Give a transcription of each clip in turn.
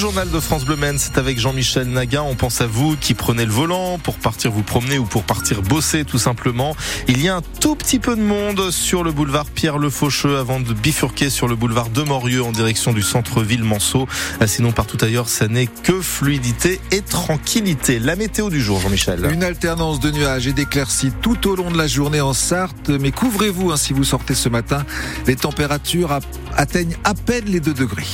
journal de France Bleu c'est avec Jean-Michel Naguin. On pense à vous qui prenez le volant pour partir vous promener ou pour partir bosser tout simplement. Il y a un tout petit peu de monde sur le boulevard Pierre Le Faucheux avant de bifurquer sur le boulevard de Morieux en direction du centre-ville Manceau. Ah, sinon, partout ailleurs, ça n'est que fluidité et tranquillité. La météo du jour, Jean-Michel. Une alternance de nuages et d'éclaircies tout au long de la journée en Sarthe. Mais couvrez-vous hein, si vous sortez ce matin. Les températures atteignent à peine les 2 degrés.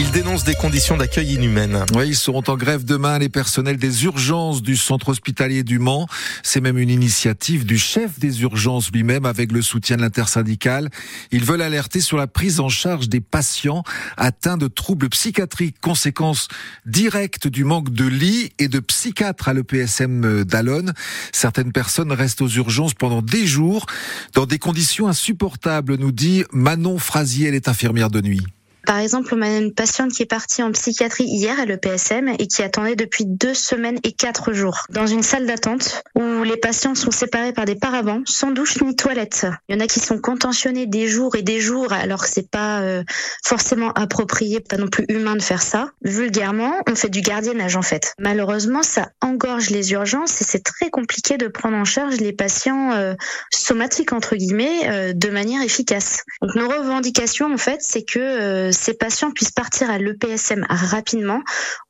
Ils dénoncent des conditions d'accueil inhumaines. Oui, ils seront en grève demain, les personnels des urgences du centre hospitalier du Mans. C'est même une initiative du chef des urgences lui-même avec le soutien de l'intersyndicale. Ils veulent alerter sur la prise en charge des patients atteints de troubles psychiatriques, conséquence directe du manque de lits et de psychiatres à l'EPSM d'Alonne. Certaines personnes restent aux urgences pendant des jours dans des conditions insupportables, nous dit Manon Frasier, elle est infirmière de nuit. Par exemple, on a une patiente qui est partie en psychiatrie hier à l'EPSM et qui attendait depuis deux semaines et quatre jours dans une salle d'attente où les patients sont séparés par des paravents, sans douche ni toilette. Il y en a qui sont contentionnés des jours et des jours alors que c'est pas euh, forcément approprié, pas non plus humain de faire ça. Vulgairement, on fait du gardiennage en fait. Malheureusement, ça engorge les urgences et c'est très compliqué de prendre en charge les patients euh, somatiques entre guillemets euh, de manière efficace. Donc nos revendications en fait, c'est que ces patients puissent partir à l'EPSM rapidement,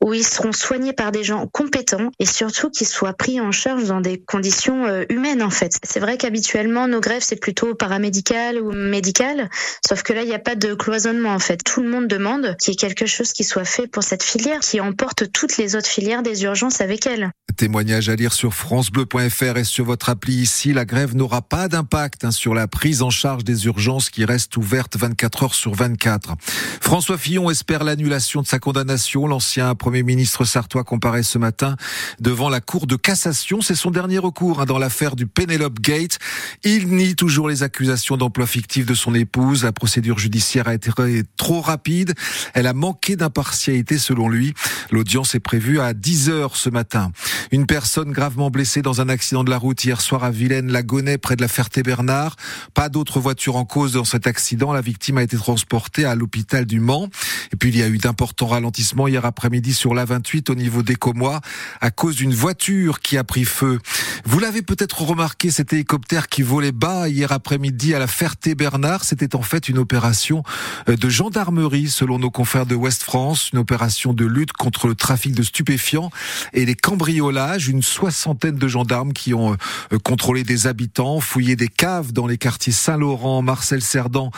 où ils seront soignés par des gens compétents et surtout qu'ils soient pris en charge dans des conditions euh, humaines en fait. C'est vrai qu'habituellement nos grèves c'est plutôt paramédical ou médical, sauf que là il n'y a pas de cloisonnement en fait. Tout le monde demande qu'il y ait quelque chose qui soit fait pour cette filière, qui emporte toutes les autres filières des urgences avec elle. Témoignage à lire sur francebleu.fr et sur votre appli ici. La grève n'aura pas d'impact hein, sur la prise en charge des urgences qui restent ouvertes 24 heures sur 24. François Fillon espère l'annulation de sa condamnation. L'ancien Premier ministre sartois comparaît ce matin devant la Cour de cassation. C'est son dernier recours hein, dans l'affaire du Penelope Gate. Il nie toujours les accusations d'emploi fictif de son épouse. La procédure judiciaire a été trop rapide. Elle a manqué d'impartialité selon lui. L'audience est prévue à 10 heures ce matin. Une personne gravement blessée dans un accident de la route hier soir à Vilaine-la-Gonnet près de la Ferté-Bernard. Pas d'autres voitures en cause dans cet accident. La victime a été transportée à l'hôpital du Mans. Et puis il y a eu d'importants ralentissements hier après-midi sur l'A28 au niveau des Comois à cause d'une voiture qui a pris feu. Vous l'avez peut-être remarqué, cet hélicoptère qui volait bas hier après-midi à la Ferté-Bernard, c'était en fait une opération euh, de gendarmerie selon nos confrères de Ouest France, une opération de lutte contre le trafic de stupéfiants et les cambriolages, une soixantaine de gendarmes qui ont euh, contrôlé des habitants, fouillé des caves dans les quartiers Saint-Laurent, Marcel Cerdan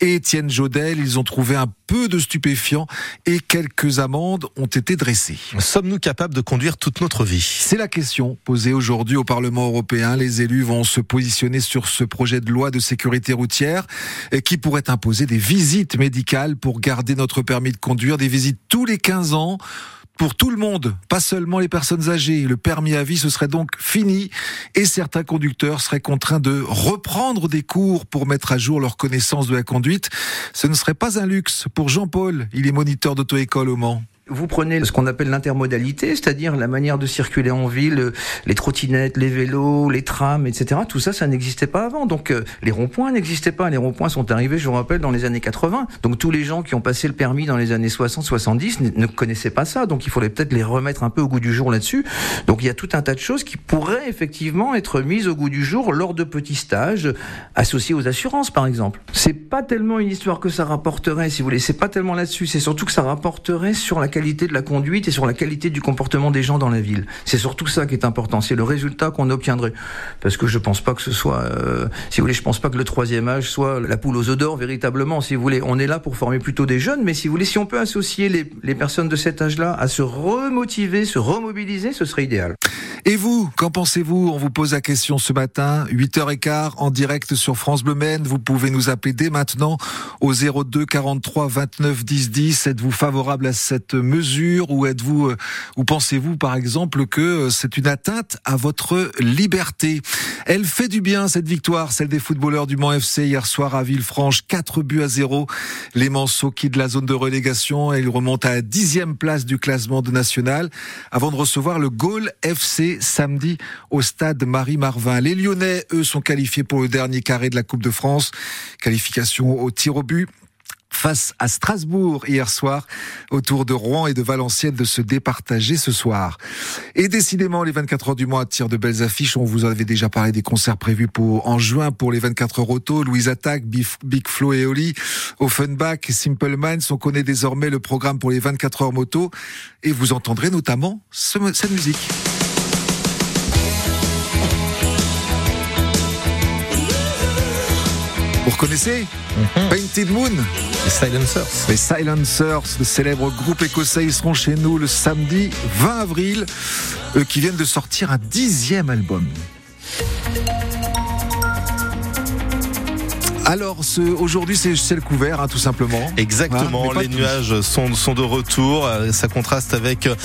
et Étienne Jodel, ils ont trouvé un peu de stupéfiants et quelques amendes ont été dressées. Sommes-nous capables de conduire toute notre vie? C'est la question posée aujourd'hui au Parlement européen. Les élus vont se positionner sur ce projet de loi de sécurité routière qui pourrait imposer des visites médicales pour garder notre permis de conduire, des visites tous les 15 ans pour tout le monde, pas seulement les personnes âgées. Le permis à vie, ce serait donc fini et certains conducteurs seraient contraints de reprendre des cours pour mettre à jour leur connaissance de la conduite. Ce ne serait pas un luxe pour Jean-Paul. Il est moniteur d'auto-école au Mans. Vous prenez ce qu'on appelle l'intermodalité, c'est-à-dire la manière de circuler en ville, les trottinettes, les vélos, les trams, etc. Tout ça, ça n'existait pas avant. Donc euh, les ronds-points n'existaient pas. Les ronds-points sont arrivés, je vous rappelle, dans les années 80. Donc tous les gens qui ont passé le permis dans les années 60-70 ne connaissaient pas ça. Donc il faudrait peut-être les remettre un peu au goût du jour là-dessus. Donc il y a tout un tas de choses qui pourraient effectivement être mises au goût du jour lors de petits stages associés aux assurances, par exemple. C'est pas tellement une histoire que ça rapporterait, si vous voulez. C'est pas tellement là-dessus. C'est surtout que ça rapporterait sur la qualité de la conduite et sur la qualité du comportement des gens dans la ville. C'est surtout ça qui est important. C'est le résultat qu'on obtiendrait. Parce que je pense pas que ce soit, euh, si vous voulez, je pense pas que le troisième âge soit la poule aux œufs d'or véritablement. Si vous voulez, on est là pour former plutôt des jeunes, mais si vous voulez, si on peut associer les, les personnes de cet âge-là à se remotiver, se remobiliser, ce serait idéal. Et vous, qu'en pensez-vous On vous pose la question ce matin, 8h15 en direct sur France Bleu Maine. Vous pouvez nous appeler dès maintenant au 02 43 29 10 10. Êtes-vous favorable à cette mesure ou êtes-vous euh, ou pensez-vous par exemple que euh, c'est une atteinte à votre liberté? Elle fait du bien cette victoire, celle des footballeurs du Mans FC hier soir à Villefranche, 4 buts à 0. Les Manceaux quittent la zone de relégation et ils remontent à la dixième place du classement de national avant de recevoir le Gaulle FC samedi au stade Marie-Marvin. Les Lyonnais, eux, sont qualifiés pour le dernier carré de la Coupe de France. Qualification au tir au but. face à Strasbourg hier soir, autour de Rouen et de Valenciennes de se départager ce soir. Et décidément, les 24 heures du mois tirent de belles affiches. On vous avait déjà parlé des concerts prévus pour, en juin pour les 24 heures auto. Louise Attack, Big Flo et Oli, Offenbach, Simple Minds. On connaît désormais le programme pour les 24 heures moto. Et vous entendrez notamment cette musique. Vous reconnaissez mhm. Painted Moon Les Silencers. Les Silencers, le célèbre groupe écossais, ils seront chez nous le samedi 20 avril, eux qui viennent de sortir un dixième album. Alors, ce, aujourd'hui, c'est ciel couvert, hein, tout simplement. Exactement. les nuages sont, sont de retour. Euh, ça contraste avec